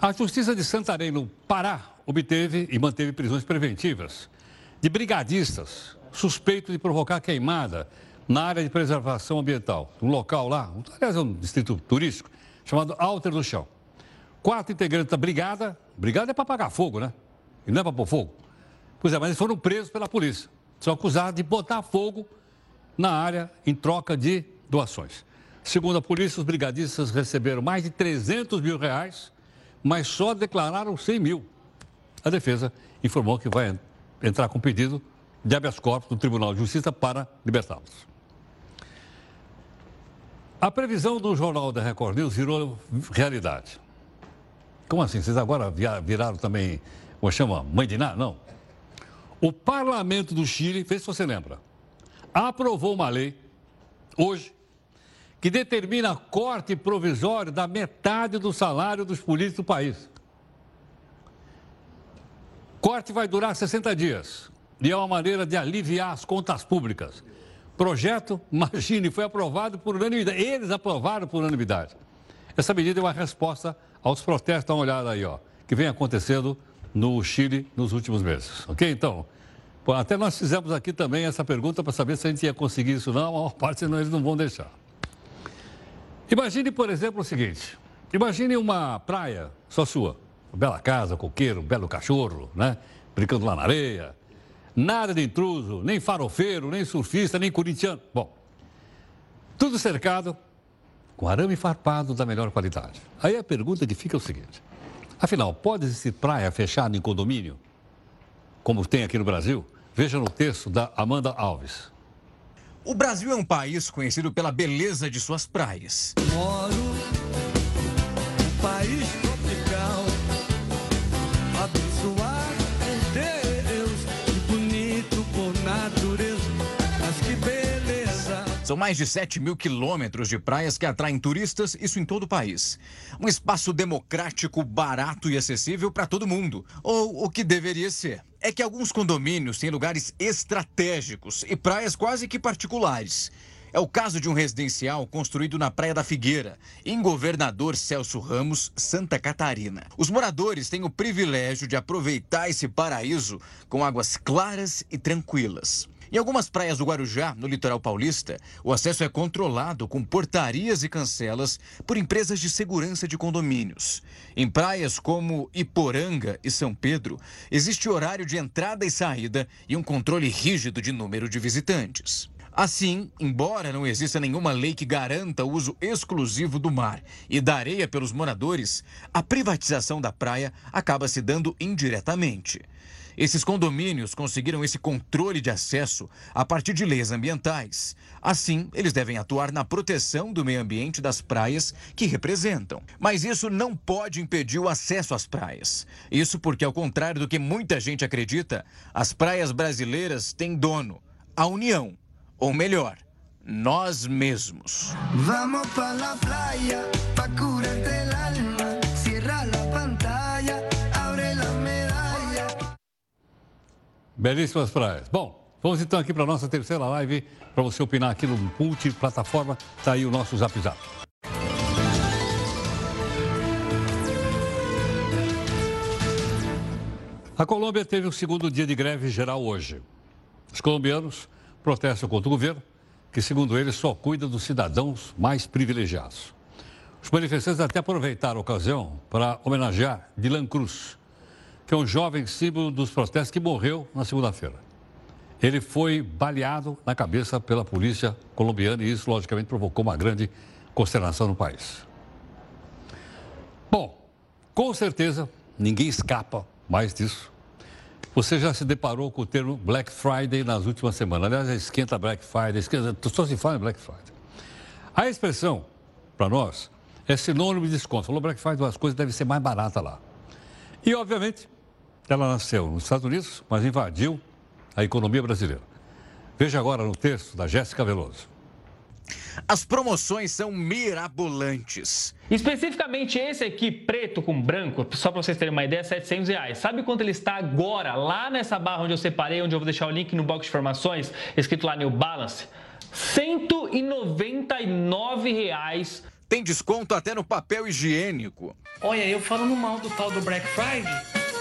A Justiça de Santarém, no Pará, obteve e manteve prisões preventivas de brigadistas suspeitos de provocar queimada na área de preservação ambiental, um local lá, aliás, é um distrito turístico, chamado Alter do Chão. Quatro integrantes da brigada, brigada é para apagar fogo, né? E não é para pôr fogo. Pois é, mas eles foram presos pela polícia. São acusados de botar fogo na área em troca de doações. Segundo a polícia, os brigadistas receberam mais de 300 mil reais, mas só declararam 100 mil. A defesa informou que vai entrar com pedido de habeas corpus do Tribunal de Justiça para libertá-los. A previsão do Jornal da Record News virou realidade. Como assim? Vocês agora viraram também, como chama, mãe de nada? Não. O parlamento do Chile, vê se você lembra, aprovou uma lei, hoje, que determina corte provisório da metade do salário dos políticos do país. Corte vai durar 60 dias e é uma maneira de aliviar as contas públicas projeto, imagine, foi aprovado por unanimidade. Eles aprovaram por unanimidade. Essa medida é uma resposta aos protestos, dá uma olhada aí, ó, que vem acontecendo no Chile nos últimos meses. Ok? Então, até nós fizemos aqui também essa pergunta para saber se a gente ia conseguir isso não, a maior parte senão eles não vão deixar. Imagine, por exemplo, o seguinte: imagine uma praia só sua, uma bela casa, coqueiro, um belo cachorro, né? Brincando lá na areia, Nada de intruso, nem farofeiro, nem surfista, nem corintiano. Bom, tudo cercado com arame farpado da melhor qualidade. Aí a pergunta que fica é o seguinte: afinal, pode existir praia fechada em condomínio, como tem aqui no Brasil? Veja no texto da Amanda Alves. O Brasil é um país conhecido pela beleza de suas praias. Moro São mais de 7 mil quilômetros de praias que atraem turistas, isso em todo o país. Um espaço democrático, barato e acessível para todo mundo. Ou o que deveria ser. É que alguns condomínios têm lugares estratégicos e praias quase que particulares. É o caso de um residencial construído na Praia da Figueira, em Governador Celso Ramos, Santa Catarina. Os moradores têm o privilégio de aproveitar esse paraíso com águas claras e tranquilas. Em algumas praias do Guarujá, no litoral paulista, o acesso é controlado com portarias e cancelas por empresas de segurança de condomínios. Em praias como Iporanga e São Pedro, existe horário de entrada e saída e um controle rígido de número de visitantes. Assim, embora não exista nenhuma lei que garanta o uso exclusivo do mar e da areia pelos moradores, a privatização da praia acaba se dando indiretamente. Esses condomínios conseguiram esse controle de acesso a partir de leis ambientais. Assim, eles devem atuar na proteção do meio ambiente das praias que representam. Mas isso não pode impedir o acesso às praias. Isso porque, ao contrário do que muita gente acredita, as praias brasileiras têm dono, a União. Ou melhor, nós mesmos. Vamos para a praia, para curarte el alma, Belíssimas praias. Bom, vamos então aqui para a nossa terceira live, para você opinar aqui no multiplataforma. Está aí o nosso Zap Zap. A Colômbia teve o segundo dia de greve geral hoje. Os colombianos protestam contra o governo, que, segundo eles, só cuida dos cidadãos mais privilegiados. Os manifestantes até aproveitaram a ocasião para homenagear Dylan Cruz, que é um jovem símbolo dos protestos que morreu na segunda-feira. Ele foi baleado na cabeça pela polícia colombiana e isso, logicamente, provocou uma grande consternação no país. Bom, com certeza, ninguém escapa mais disso. Você já se deparou com o termo Black Friday nas últimas semanas. Aliás, esquenta Black Friday, esquenta, só se fala em Black Friday. A expressão, para nós, é sinônimo de desconto. Falou Black Friday, as coisas devem ser mais baratas lá. E, obviamente, ela nasceu nos Estados Unidos, mas invadiu a economia brasileira. Veja agora no texto da Jéssica Veloso. As promoções são mirabolantes. Especificamente esse aqui, preto com branco, só para vocês terem uma ideia, 700 reais. Sabe quanto ele está agora, lá nessa barra onde eu separei, onde eu vou deixar o link no box de informações, escrito lá New Balance? 199 reais. Tem desconto até no papel higiênico. Olha, eu falando mal do tal do Black Friday,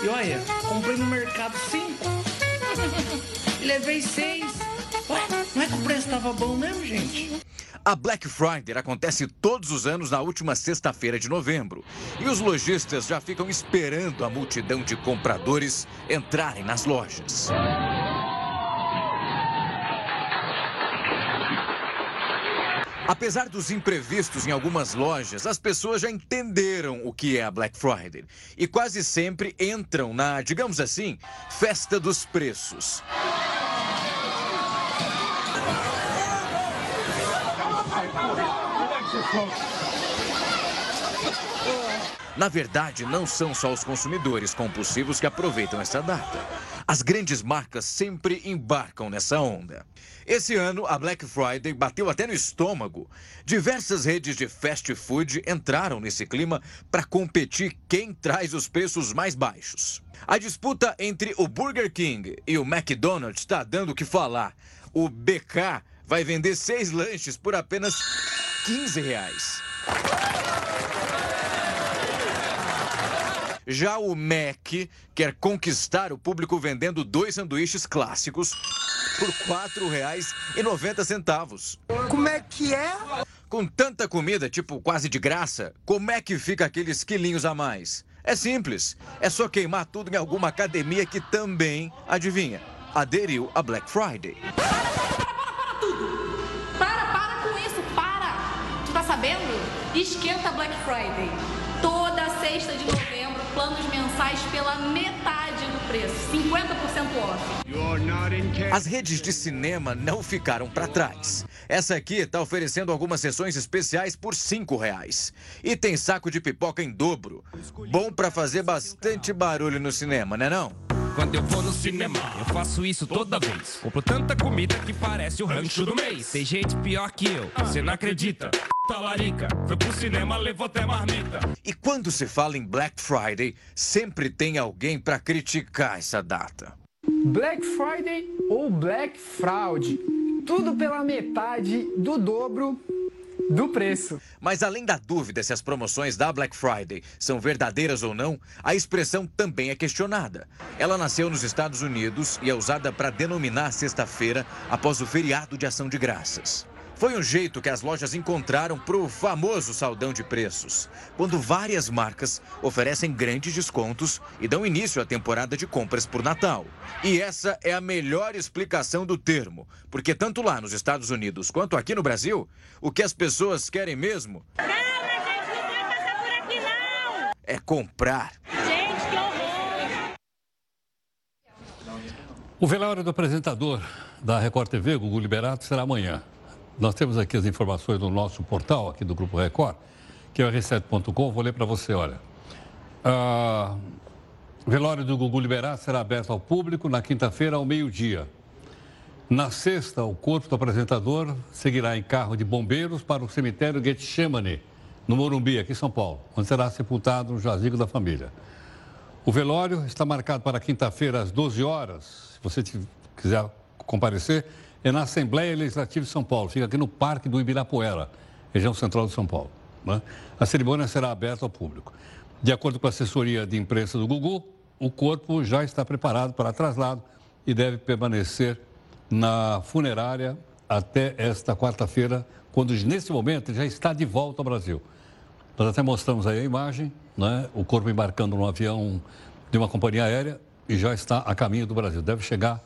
e olha, comprei no mercado 5, levei 6. Ué, não é que o preço estava bom mesmo, gente? A Black Friday acontece todos os anos na última sexta-feira de novembro. E os lojistas já ficam esperando a multidão de compradores entrarem nas lojas. Apesar dos imprevistos em algumas lojas, as pessoas já entenderam o que é a Black Friday e quase sempre entram na, digamos assim, festa dos preços. Na verdade, não são só os consumidores compulsivos que aproveitam essa data. As grandes marcas sempre embarcam nessa onda. Esse ano, a Black Friday bateu até no estômago. Diversas redes de fast food entraram nesse clima para competir quem traz os preços mais baixos. A disputa entre o Burger King e o McDonald's está dando o que falar. O BK vai vender seis lanches por apenas 15 reais. Já o Mac quer conquistar o público vendendo dois sanduíches clássicos por R$ 4,90. Como é que é? Com tanta comida, tipo quase de graça, como é que fica aqueles quilinhos a mais? É simples. É só queimar tudo em alguma academia que também, adivinha, aderiu a Black Friday. Para, para com isso, para! Tu tá sabendo? Esquenta Black Friday. Toda sexta de novembro, mensais pela metade do preço, 50% off. As redes de cinema não ficaram para trás. Essa aqui está oferecendo algumas sessões especiais por cinco reais. E tem saco de pipoca em dobro. Bom para fazer bastante barulho no cinema, né não? Quando eu vou no cinema, eu faço isso toda vez. Compro tanta comida que parece o rancho do mês. Tem gente pior que eu, você não acredita. Talarica, foi pro cinema, levou até marmita. E quando se fala em Black Friday, sempre tem alguém para criticar essa data. Black Friday ou Black Fraud. Tudo pela metade do dobro do preço. Mas além da dúvida se as promoções da Black Friday são verdadeiras ou não, a expressão também é questionada. Ela nasceu nos Estados Unidos e é usada para denominar sexta-feira após o feriado de ação de graças. Foi um jeito que as lojas encontraram para o famoso saldão de preços, quando várias marcas oferecem grandes descontos e dão início à temporada de compras por Natal. E essa é a melhor explicação do termo, porque tanto lá nos Estados Unidos quanto aqui no Brasil, o que as pessoas querem mesmo é comprar. Gente, que horror! O velório do apresentador da Record TV, Gugu Liberato, será amanhã. Nós temos aqui as informações no nosso portal, aqui do Grupo Record, que é o r7.com. Vou ler para você, olha. Ah, velório do Gugu Liberato será aberto ao público na quinta-feira, ao meio-dia. Na sexta, o corpo do apresentador seguirá em carro de bombeiros para o cemitério Getsemane, no Morumbi, aqui em São Paulo, onde será sepultado no jazigo da família. O velório está marcado para quinta-feira às 12 horas. Se você quiser comparecer, é na Assembleia Legislativa de São Paulo. Fica aqui no Parque do Ibirapuera, região central de São Paulo. Né? A cerimônia será aberta ao público. De acordo com a assessoria de imprensa do Gugu, o corpo já está preparado para traslado e deve permanecer na funerária até esta quarta-feira, quando nesse momento já está de volta ao Brasil. Nós até mostramos aí a imagem, né? o corpo embarcando no avião de uma companhia aérea e já está a caminho do Brasil. Deve chegar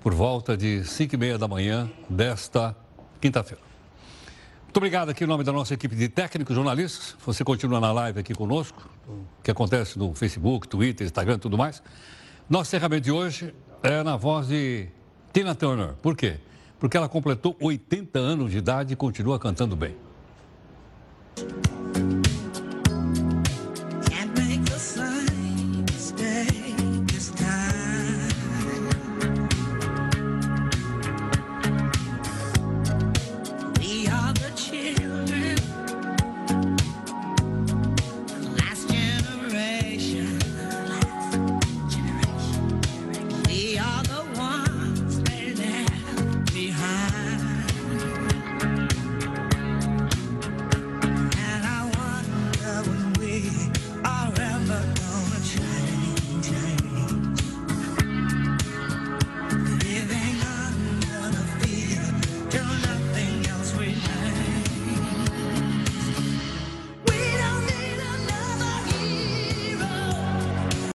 por volta de 5 e meia da manhã desta quinta-feira. Muito obrigado aqui em nome da nossa equipe de técnicos, jornalistas. Você continua na live aqui conosco, que acontece no Facebook, Twitter, Instagram e tudo mais. Nosso encerramento de hoje é na voz de Tina Turner. Por quê? Porque ela completou 80 anos de idade e continua cantando bem.